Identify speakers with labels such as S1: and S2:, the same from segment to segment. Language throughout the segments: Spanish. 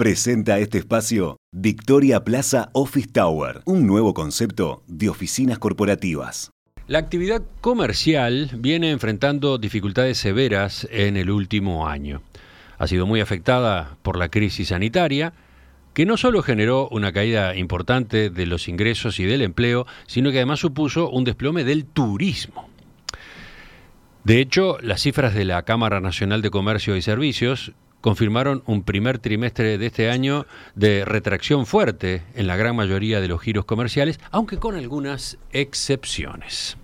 S1: Presenta este espacio Victoria Plaza Office Tower, un nuevo concepto de oficinas corporativas.
S2: La actividad comercial viene enfrentando dificultades severas en el último año. Ha sido muy afectada por la crisis sanitaria, que no solo generó una caída importante de los ingresos y del empleo, sino que además supuso un desplome del turismo. De hecho, las cifras de la Cámara Nacional de Comercio y Servicios confirmaron un primer trimestre de este año de retracción fuerte en la gran mayoría de los giros comerciales, aunque con algunas excepciones.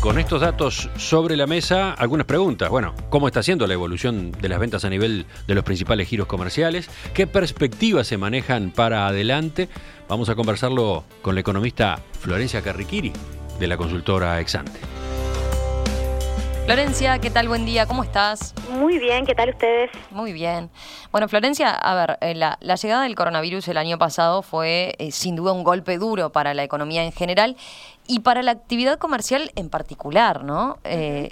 S2: Con estos datos sobre la mesa, algunas preguntas. Bueno, ¿cómo está siendo la evolución de las ventas a nivel de los principales giros comerciales? ¿Qué perspectivas se manejan para adelante? Vamos a conversarlo con la economista Florencia Carriquiri de la consultora Exante.
S3: Florencia, ¿qué tal? Buen día, ¿cómo estás?
S4: Muy bien, ¿qué tal ustedes?
S3: Muy bien. Bueno, Florencia, a ver, eh, la, llegada del coronavirus el año pasado fue eh, sin duda un golpe duro para la economía en general y para la actividad comercial en particular, ¿no? Eh,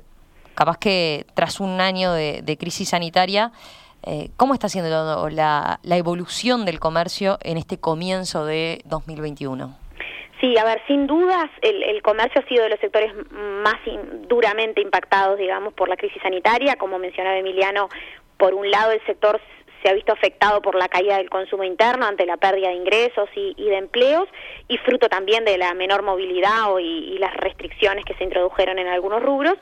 S3: capaz que tras un año de, crisis sanitaria, ¿cómo está siendo la, la evolución del comercio en este comienzo de 2021?
S4: Sí, a ver, sin dudas el, comercio ha sido de los sectores más duramente impactados, digamos, por la crisis sanitaria. Como mencionaba Emiliano, por un lado el sector se ha visto afectado por la caída del consumo interno ante la pérdida de ingresos y, de empleos y fruto también de la menor movilidad y, las restricciones que se introdujeron en algunos rubros.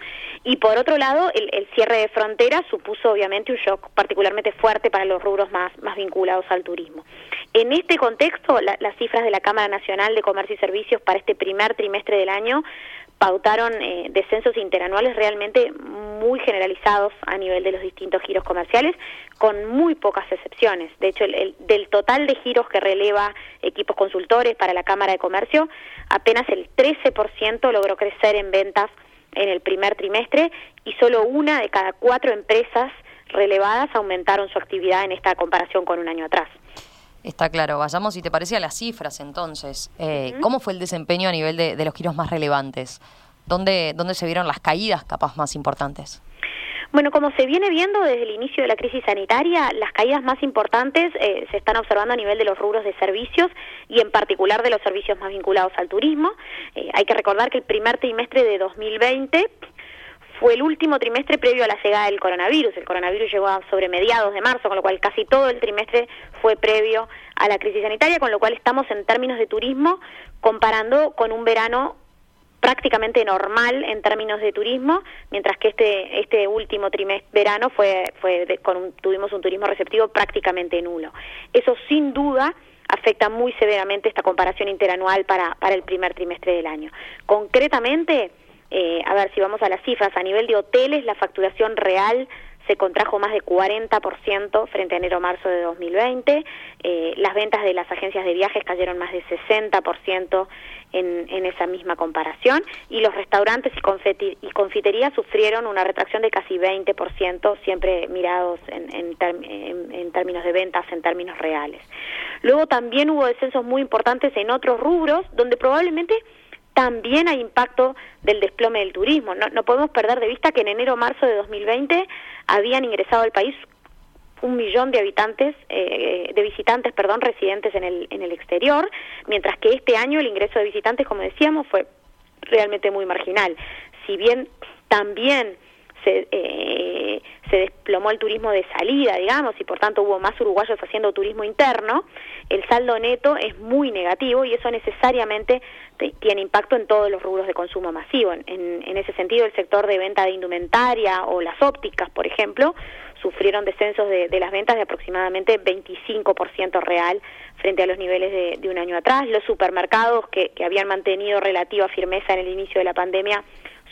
S4: Y por otro lado, el, cierre de fronteras supuso obviamente un shock particularmente fuerte para los rubros más, más vinculados al turismo. En este contexto, las cifras de la Cámara Nacional de Comercio y Servicios para este primer trimestre del año pautaron eh, descensos interanuales realmente muy generalizados a nivel de los distintos giros comerciales, con muy pocas excepciones. De hecho, el, del total de giros que releva equipos consultores para la Cámara de Comercio, apenas el 13% logró crecer en ventas en el primer trimestre y solo una de cada cuatro empresas relevadas aumentaron su actividad en esta comparación con un año atrás.
S3: Está claro. Vayamos, si te parece, a las cifras entonces. Eh, ¿Cómo fue el desempeño a nivel de, los giros más relevantes? ¿Dónde, ¿Dónde se vieron las caídas capaz más importantes?
S4: Bueno, como se viene viendo desde el inicio de la crisis sanitaria, las caídas más importantes eh, se están observando a nivel de los rubros de servicios y en particular de los servicios más vinculados al turismo. Eh, hay que recordar que el primer trimestre de 2020 fue el último trimestre previo a la llegada del coronavirus. El coronavirus llegó sobre mediados de marzo, con lo cual casi todo el trimestre fue previo a la crisis sanitaria, con lo cual estamos en términos de turismo comparando con un verano prácticamente normal en términos de turismo, mientras que este este último trimestre verano fue fue con tuvimos un turismo receptivo prácticamente nulo. Eso sin duda afecta muy severamente esta comparación interanual para para el primer trimestre del año. Concretamente, eh, a ver si vamos a las cifras, a nivel de hoteles la facturación real se contrajo más de 40% frente a enero-marzo de 2020, eh, las ventas de las agencias de viajes cayeron más de 60% en, en esa misma comparación y los restaurantes y, y confiterías sufrieron una retracción de casi 20%, siempre mirados en, en, en términos de ventas, en términos reales. Luego también hubo descensos muy importantes en otros rubros donde probablemente también hay impacto del desplome del turismo. No, no podemos perder de vista que en enero-marzo de 2020 habían ingresado al país un millón de habitantes, eh, de visitantes, perdón, residentes en el, en el exterior, mientras que este año el ingreso de visitantes, como decíamos, fue realmente muy marginal. Si bien también se, eh, se desplomó el turismo de salida, digamos, y por tanto hubo más uruguayos haciendo turismo interno, el saldo neto es muy negativo y eso necesariamente tiene impacto en todos los rubros de consumo masivo. En, en, ese sentido, el sector de venta de indumentaria o las ópticas, por ejemplo, sufrieron descensos de, las ventas de aproximadamente 25% real frente a los niveles de, de, un año atrás. Los supermercados que, que habían mantenido relativa firmeza en el inicio de la pandemia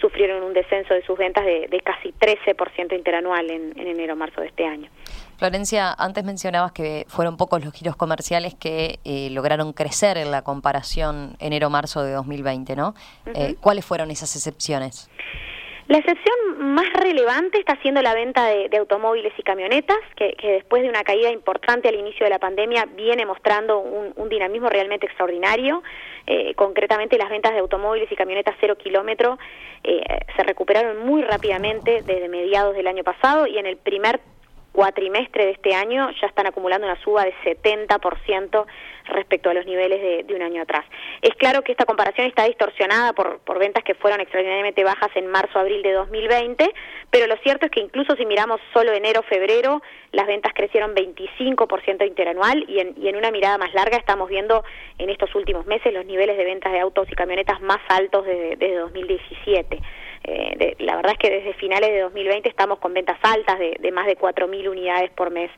S4: sufrieron un descenso de sus ventas de, casi 13% interanual en, enero-marzo de este año.
S3: Florencia, antes mencionabas que fueron pocos los giros comerciales que eh, lograron crecer en la comparación enero-marzo de 2020, ¿no? Eh, ¿Cuáles fueron esas excepciones?
S4: La excepción más relevante está siendo la venta de, automóviles y camionetas, que, después de una caída importante al inicio de la pandemia viene mostrando un, dinamismo realmente extraordinario. Eh, concretamente las ventas de automóviles y camionetas cero kilómetro eh, se recuperaron muy rápidamente desde mediados del año pasado y en el primer cuatrimestre de este año ya están acumulando una suba de 70% respecto a los niveles de, un año atrás. Es claro que esta comparación está distorsionada por, por ventas que fueron extraordinariamente bajas en marzo-abril de 2020, pero lo cierto es que incluso si miramos solo enero-febrero, las ventas crecieron 25% interanual y en, y en una mirada más larga estamos viendo en estos últimos meses los niveles de ventas de autos y camionetas más altos desde, desde 2017. Eh, la verdad es que desde finales de 2020 estamos con ventas altas de, de más de 4.000 unidades por mes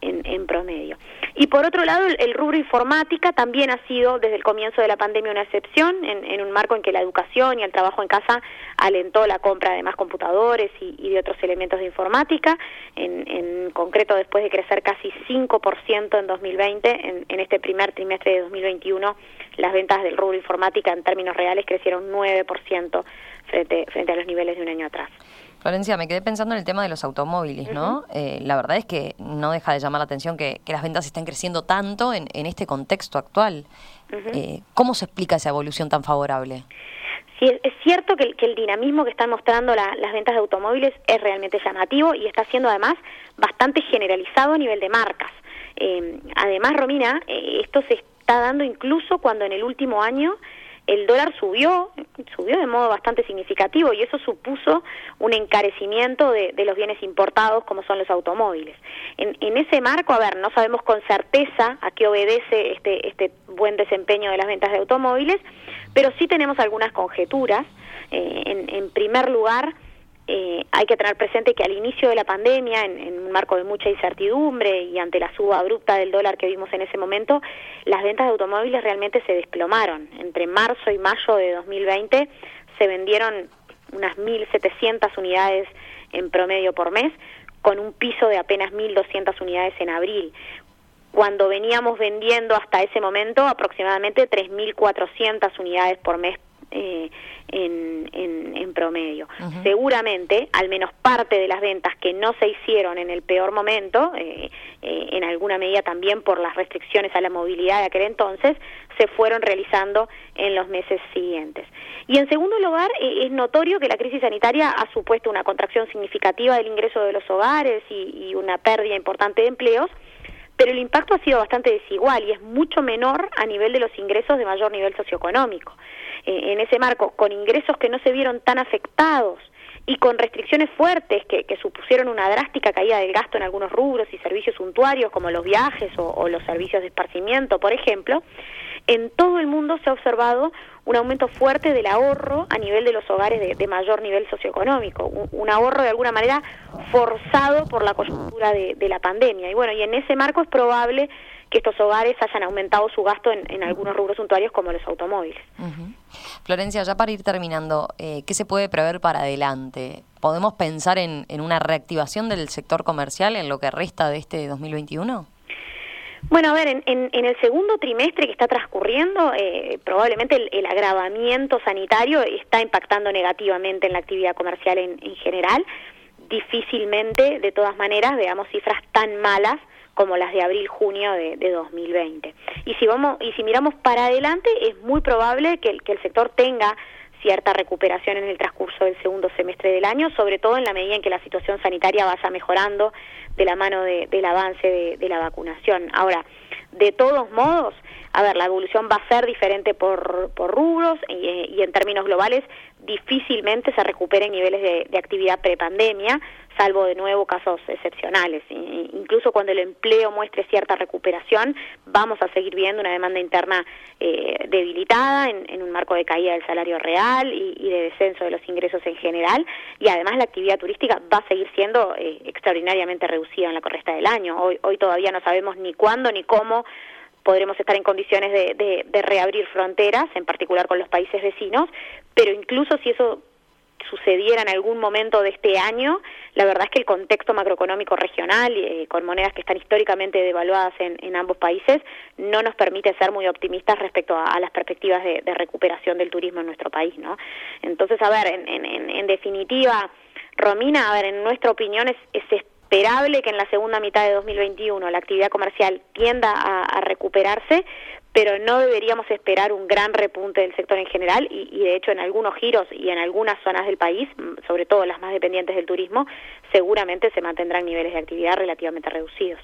S4: en, promedio. Y por otro lado, el, rubro informática también ha sido desde el comienzo de la pandemia una excepción, en, un marco en que la educación y el trabajo en casa alentó la compra de más computadores y, de otros elementos de informática. En, en, concreto, después de crecer casi 5% en 2020, en, en este primer trimestre de 2021, las ventas del rubro informática en términos reales crecieron 9% frente, frente a los niveles de un año atrás.
S3: Florencia, me quedé pensando en el tema de los automóviles, ¿no? Eh, la verdad es que no deja de llamar la atención que, las ventas estén creciendo tanto en, este contexto actual. Eh, ¿Cómo se explica esa evolución tan favorable?
S4: Sí, es cierto que, el dinamismo que están mostrando las ventas de automóviles es realmente llamativo y está siendo además bastante generalizado a nivel de marcas. Eh, además, Romina, esto se está dando incluso cuando en el último año el dólar subió, subió de modo bastante significativo y eso supuso un encarecimiento de, los bienes importados como son los automóviles. En, en, ese marco, a ver, no sabemos con certeza a qué obedece este, este buen desempeño de las ventas de automóviles, pero sí tenemos algunas conjeturas. Eh, en, en primer lugar, eh, hay que tener presente que al inicio de la pandemia, en, un marco de mucha incertidumbre y ante la suba abrupta del dólar que vimos en ese momento, las ventas de automóviles realmente se desplomaron. Entre marzo y mayo de 2020 se vendieron unas 1.700 unidades en promedio por mes, con un piso de apenas 1.200 unidades en abril, cuando veníamos vendiendo hasta ese momento aproximadamente 3.400 unidades por mes eh, en, en, promedio. Seguramente, al menos parte de las ventas que no se hicieron en el peor momento, eh, eh, en alguna medida también por las restricciones a la movilidad de aquel entonces, se fueron realizando en los meses siguientes. Y en segundo lugar, eh, es notorio que la crisis sanitaria ha supuesto una contracción significativa del ingreso de los hogares y, y una pérdida importante de empleos, pero el impacto ha sido bastante desigual y es mucho menor a nivel de los ingresos de mayor nivel socioeconómico. Eh, en ese marco, con ingresos que no se vieron tan afectados y con restricciones fuertes que, supusieron una drástica caída del gasto en algunos rubros y servicios suntuarios como los viajes o, los servicios de esparcimiento, por ejemplo, en todo el mundo se ha observado un aumento fuerte del ahorro a nivel de los hogares de, mayor nivel socioeconómico, un, ahorro de alguna manera forzado por la coyuntura de, la pandemia. Y bueno, y en ese marco es probable que estos hogares hayan aumentado su gasto en, algunos rubros suntuarios como los automóviles.
S3: Florencia, ya para ir terminando, eh, ¿qué se puede prever para adelante? ¿Podemos pensar en, una reactivación del sector comercial en lo que resta de este 2021?
S4: Bueno, a ver, en, el segundo trimestre que está transcurriendo, eh, probablemente el, agravamiento sanitario está impactando negativamente en la actividad comercial en, general. Difícilmente, de todas maneras, veamos cifras tan malas como las de abril-junio de, 2020. Y si, vamos, y si miramos para adelante, es muy probable que el sector tenga cierta recuperación en el transcurso del segundo semestre del año, sobre todo en la medida en que la situación sanitaria vaya mejorando de la mano del avance de, la vacunación. Ahora, de todos modos, a ver, la evolución va a ser diferente por, por rubros y, en términos globales difícilmente se recuperen niveles de, de actividad prepandemia, salvo de nuevo casos excepcionales. Incluso cuando el empleo muestre cierta recuperación, vamos a seguir viendo una demanda interna eh, debilitada en, un marco de caída del salario real y, de descenso de los ingresos en general, y además la actividad turística va a seguir siendo eh, extraordinariamente reducida en la corresta del año. Hoy, hoy todavía no sabemos ni cuándo ni cómo podremos estar en condiciones de reabrir fronteras, en particular con los países vecinos, pero incluso si eso sucediera en algún momento de este año, la verdad es que el contexto macroeconómico regional, eh, con monedas que están históricamente devaluadas en, ambos países, no nos permite ser muy optimistas respecto a, las perspectivas de, recuperación del turismo en nuestro país, ¿no? Entonces, a ver, en, definitiva, Romina, a ver, en nuestra opinión es, es esperable que en la segunda mitad de 2021 la actividad comercial tienda a, recuperarse, pero no deberíamos esperar un gran repunte del sector en general y, de hecho en algunos giros y en algunas zonas del país, mm, sobre todo las más dependientes del turismo, seguramente se mantendrán niveles de actividad relativamente reducidos.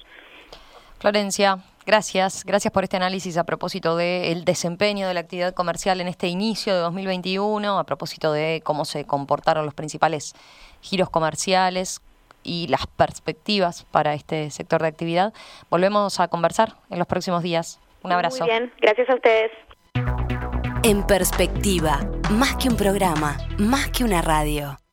S3: Florencia, gracias. Gracias por este análisis a propósito del desempeño de la actividad comercial en este inicio de 2021, a propósito de cómo se comportaron los principales giros comerciales, y las perspectivas para este sector de actividad. Volvemos a conversar en los próximos días. Un abrazo.
S4: Muy bien, gracias a ustedes.
S5: En perspectiva, más que un programa, más que una radio.